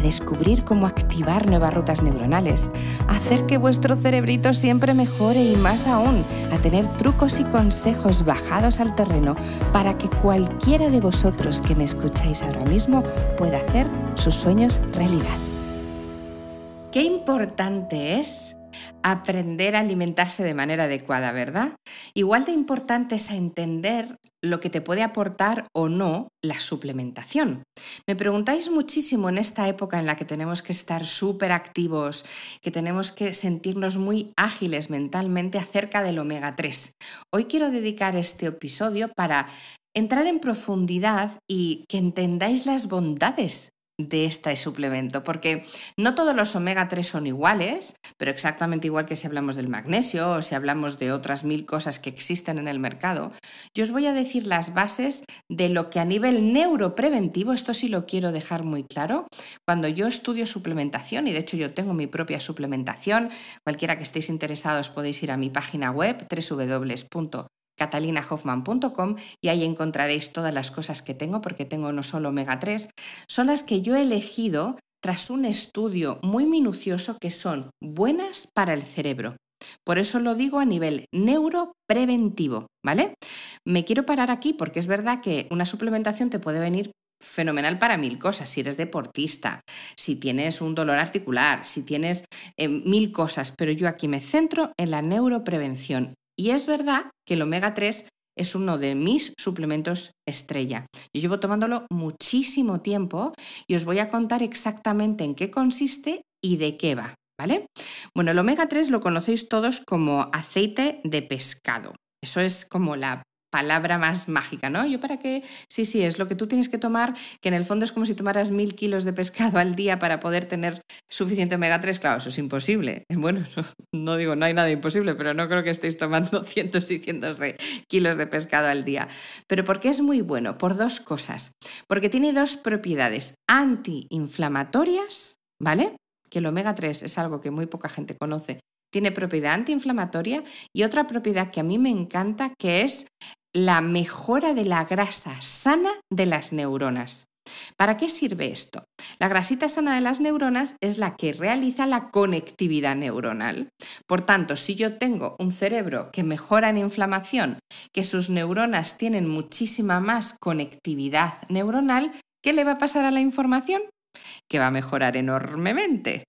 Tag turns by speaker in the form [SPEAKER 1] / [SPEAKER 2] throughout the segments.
[SPEAKER 1] descubrir cómo activar nuevas rutas neuronales, hacer que vuestro cerebrito siempre mejore y más aún, a tener trucos y consejos bajados al terreno para que cualquiera de vosotros que me escucháis ahora mismo pueda hacer sus sueños realidad. Qué importante es aprender a alimentarse de manera adecuada, ¿verdad? Igual de importante es entender lo que te puede aportar o no la suplementación. Me preguntáis muchísimo en esta época en la que tenemos que estar súper activos, que tenemos que sentirnos muy ágiles mentalmente acerca del omega 3. Hoy quiero dedicar este episodio para entrar en profundidad y que entendáis las bondades de este suplemento, porque no todos los omega 3 son iguales, pero exactamente igual que si hablamos del magnesio o si hablamos de otras mil cosas que existen en el mercado, yo os voy a decir las bases de lo que a nivel neuropreventivo, esto sí lo quiero dejar muy claro, cuando yo estudio suplementación, y de hecho yo tengo mi propia suplementación, cualquiera que estéis interesados podéis ir a mi página web www catalinahoffman.com y ahí encontraréis todas las cosas que tengo, porque tengo no solo omega 3, son las que yo he elegido tras un estudio muy minucioso que son buenas para el cerebro. Por eso lo digo a nivel neuropreventivo, ¿vale? Me quiero parar aquí porque es verdad que una suplementación te puede venir fenomenal para mil cosas, si eres deportista, si tienes un dolor articular, si tienes eh, mil cosas, pero yo aquí me centro en la neuroprevención y es verdad que el omega 3 es uno de mis suplementos estrella. Yo llevo tomándolo muchísimo tiempo y os voy a contar exactamente en qué consiste y de qué va, ¿vale? Bueno, el omega 3 lo conocéis todos como aceite de pescado. Eso es como la palabra más mágica, ¿no? Yo para qué, sí, sí, es lo que tú tienes que tomar, que en el fondo es como si tomaras mil kilos de pescado al día para poder tener suficiente omega 3, claro, eso es imposible. Bueno, no, digo, no hay nada imposible, pero no creo que estéis tomando cientos y cientos de kilos de pescado al día. Pero ¿por qué es muy bueno? Por dos cosas. Porque tiene dos propiedades antiinflamatorias, ¿vale? Que el omega 3 es algo que muy poca gente conoce tiene propiedad antiinflamatoria y otra propiedad que a mí me encanta que es la mejora de la grasa sana de las neuronas. ¿Para qué sirve esto? La grasita sana de las neuronas es la que realiza la conectividad neuronal. Por tanto, si yo tengo un cerebro que mejora en inflamación, que sus neuronas tienen muchísima más conectividad neuronal, ¿qué le va a pasar a la información? Que va a mejorar enormemente.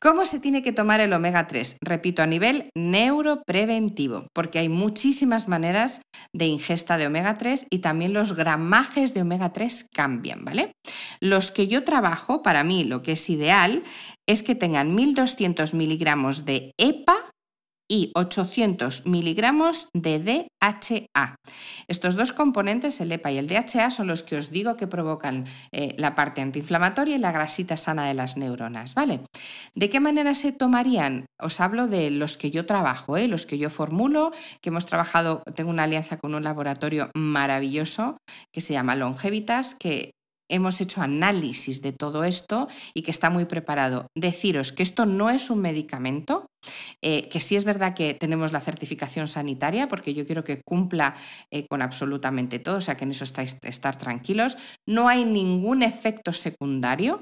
[SPEAKER 1] ¿Cómo se tiene que tomar el omega 3? Repito, a nivel neuropreventivo, porque hay muchísimas maneras de ingesta de omega 3 y también los gramajes de omega 3 cambian, ¿vale? Los que yo trabajo, para mí lo que es ideal es que tengan 1200 miligramos de EPA y 800 miligramos de DHA. Estos dos componentes, el EPA y el DHA, son los que os digo que provocan eh, la parte antiinflamatoria y la grasita sana de las neuronas, ¿vale? ¿De qué manera se tomarían? Os hablo de los que yo trabajo, ¿eh? los que yo formulo, que hemos trabajado, tengo una alianza con un laboratorio maravilloso que se llama Longevitas, que hemos hecho análisis de todo esto y que está muy preparado. Deciros que esto no es un medicamento, eh, que sí es verdad que tenemos la certificación sanitaria, porque yo quiero que cumpla eh, con absolutamente todo, o sea que en eso estáis estar tranquilos. No hay ningún efecto secundario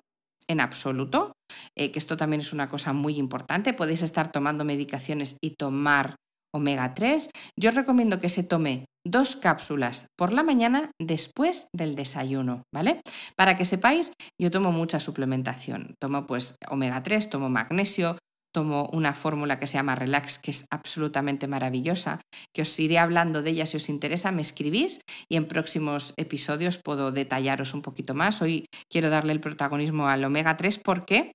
[SPEAKER 1] en absoluto, eh, que esto también es una cosa muy importante. Podéis estar tomando medicaciones y tomar omega 3. Yo recomiendo que se tome dos cápsulas por la mañana después del desayuno, ¿vale? Para que sepáis, yo tomo mucha suplementación. Tomo pues omega 3, tomo magnesio, tomo una fórmula que se llama Relax, que es absolutamente maravillosa, que os iré hablando de ella si os interesa, me escribís y en próximos episodios puedo detallaros un poquito más. Hoy quiero darle el protagonismo al omega 3 porque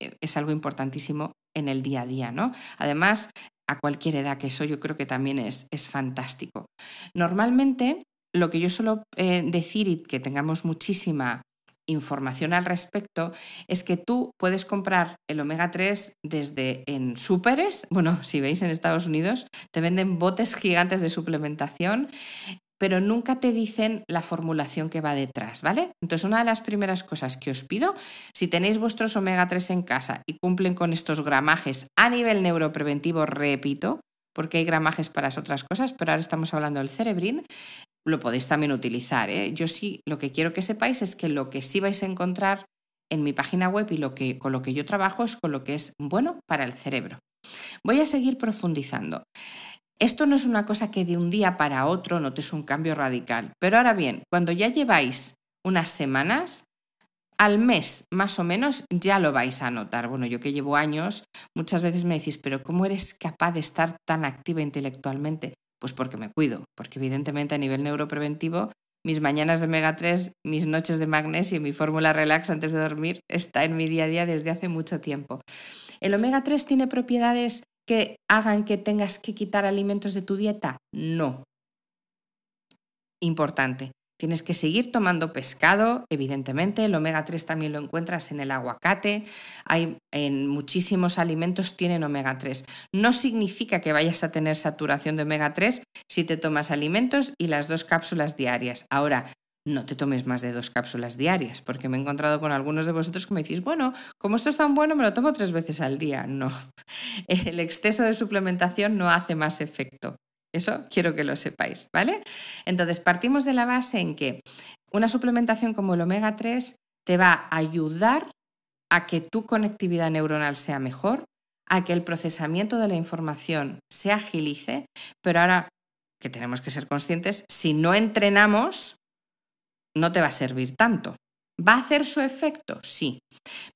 [SPEAKER 1] eh, es algo importantísimo en el día a día, ¿no? Además, a cualquier edad, que eso yo creo que también es, es fantástico. Normalmente, lo que yo suelo eh, decir y que tengamos muchísima información al respecto es que tú puedes comprar el omega 3 desde en súperes, bueno, si veis en Estados Unidos, te venden botes gigantes de suplementación, pero nunca te dicen la formulación que va detrás, ¿vale? Entonces, una de las primeras cosas que os pido, si tenéis vuestros omega 3 en casa y cumplen con estos gramajes a nivel neuropreventivo, repito, porque hay gramajes para otras cosas, pero ahora estamos hablando del cerebrín, lo podéis también utilizar. ¿eh? Yo sí, lo que quiero que sepáis es que lo que sí vais a encontrar en mi página web y lo que, con lo que yo trabajo es con lo que es bueno para el cerebro. Voy a seguir profundizando. Esto no es una cosa que de un día para otro notes un cambio radical, pero ahora bien, cuando ya lleváis unas semanas, al mes más o menos ya lo vais a notar. Bueno, yo que llevo años, muchas veces me decís, pero ¿cómo eres capaz de estar tan activa intelectualmente? Pues porque me cuido, porque evidentemente a nivel neuropreventivo, mis mañanas de omega 3, mis noches de magnesio y mi fórmula relax antes de dormir está en mi día a día desde hace mucho tiempo. ¿El omega 3 tiene propiedades que hagan que tengas que quitar alimentos de tu dieta? No. Importante. Tienes que seguir tomando pescado, evidentemente, el omega 3 también lo encuentras en el aguacate, hay en muchísimos alimentos tienen omega 3. No significa que vayas a tener saturación de omega 3 si te tomas alimentos y las dos cápsulas diarias. Ahora, no te tomes más de dos cápsulas diarias, porque me he encontrado con algunos de vosotros que me decís, bueno, como esto es tan bueno, me lo tomo tres veces al día. No, el exceso de suplementación no hace más efecto. Eso quiero que lo sepáis, ¿vale? Entonces, partimos de la base en que una suplementación como el omega 3 te va a ayudar a que tu conectividad neuronal sea mejor, a que el procesamiento de la información se agilice, pero ahora que tenemos que ser conscientes, si no entrenamos, no te va a servir tanto. ¿Va a hacer su efecto? Sí.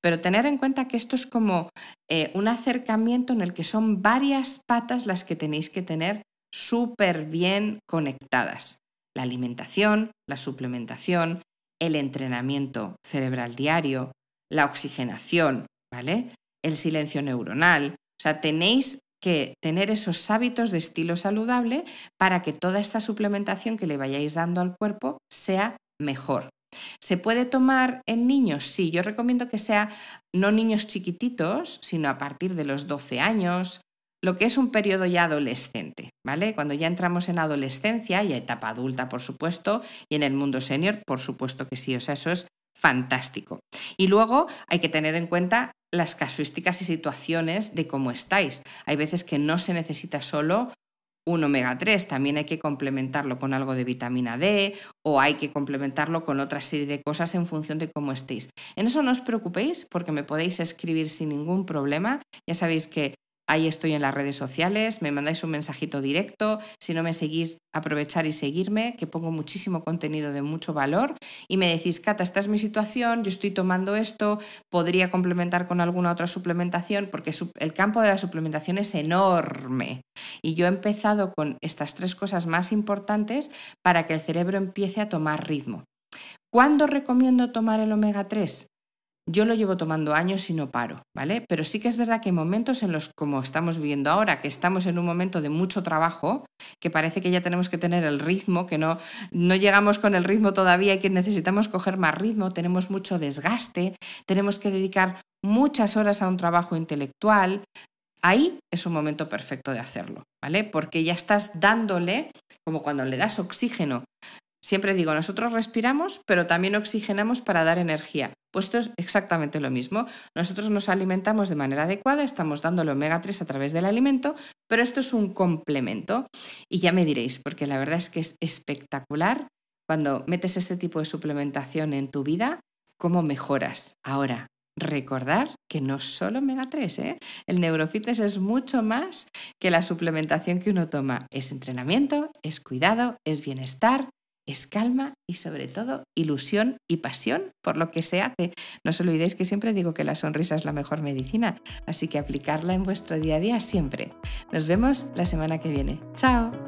[SPEAKER 1] Pero tener en cuenta que esto es como eh, un acercamiento en el que son varias patas las que tenéis que tener súper bien conectadas. La alimentación, la suplementación, el entrenamiento cerebral diario, la oxigenación, ¿vale? El silencio neuronal. O sea, tenéis que tener esos hábitos de estilo saludable para que toda esta suplementación que le vayáis dando al cuerpo sea mejor. ¿Se puede tomar en niños? Sí, yo recomiendo que sea no niños chiquititos, sino a partir de los 12 años, lo que es un periodo ya adolescente, ¿vale? Cuando ya entramos en adolescencia y etapa adulta, por supuesto, y en el mundo senior, por supuesto que sí, o sea, eso es fantástico. Y luego hay que tener en cuenta las casuísticas y situaciones de cómo estáis. Hay veces que no se necesita solo un omega 3, también hay que complementarlo con algo de vitamina D o hay que complementarlo con otra serie de cosas en función de cómo estéis. En eso no os preocupéis porque me podéis escribir sin ningún problema. Ya sabéis que Ahí estoy en las redes sociales, me mandáis un mensajito directo, si no me seguís, aprovechar y seguirme, que pongo muchísimo contenido de mucho valor y me decís, Cata, esta es mi situación, yo estoy tomando esto, podría complementar con alguna otra suplementación, porque el campo de la suplementación es enorme. Y yo he empezado con estas tres cosas más importantes para que el cerebro empiece a tomar ritmo. ¿Cuándo recomiendo tomar el omega 3? Yo lo llevo tomando años y no paro, ¿vale? Pero sí que es verdad que hay momentos en los, como estamos viviendo ahora, que estamos en un momento de mucho trabajo, que parece que ya tenemos que tener el ritmo, que no, no llegamos con el ritmo todavía y que necesitamos coger más ritmo, tenemos mucho desgaste, tenemos que dedicar muchas horas a un trabajo intelectual. Ahí es un momento perfecto de hacerlo, ¿vale? Porque ya estás dándole, como cuando le das oxígeno Siempre digo, nosotros respiramos, pero también oxigenamos para dar energía. Pues esto es exactamente lo mismo. Nosotros nos alimentamos de manera adecuada, estamos dándole omega 3 a través del alimento, pero esto es un complemento. Y ya me diréis, porque la verdad es que es espectacular cuando metes este tipo de suplementación en tu vida, cómo mejoras. Ahora, recordar que no solo omega 3, ¿eh? el neurofitness es mucho más que la suplementación que uno toma. Es entrenamiento, es cuidado, es bienestar, es calma y sobre todo ilusión y pasión por lo que se hace. No os olvidéis que siempre digo que la sonrisa es la mejor medicina, así que aplicarla en vuestro día a día siempre. Nos vemos la semana que viene. ¡Chao!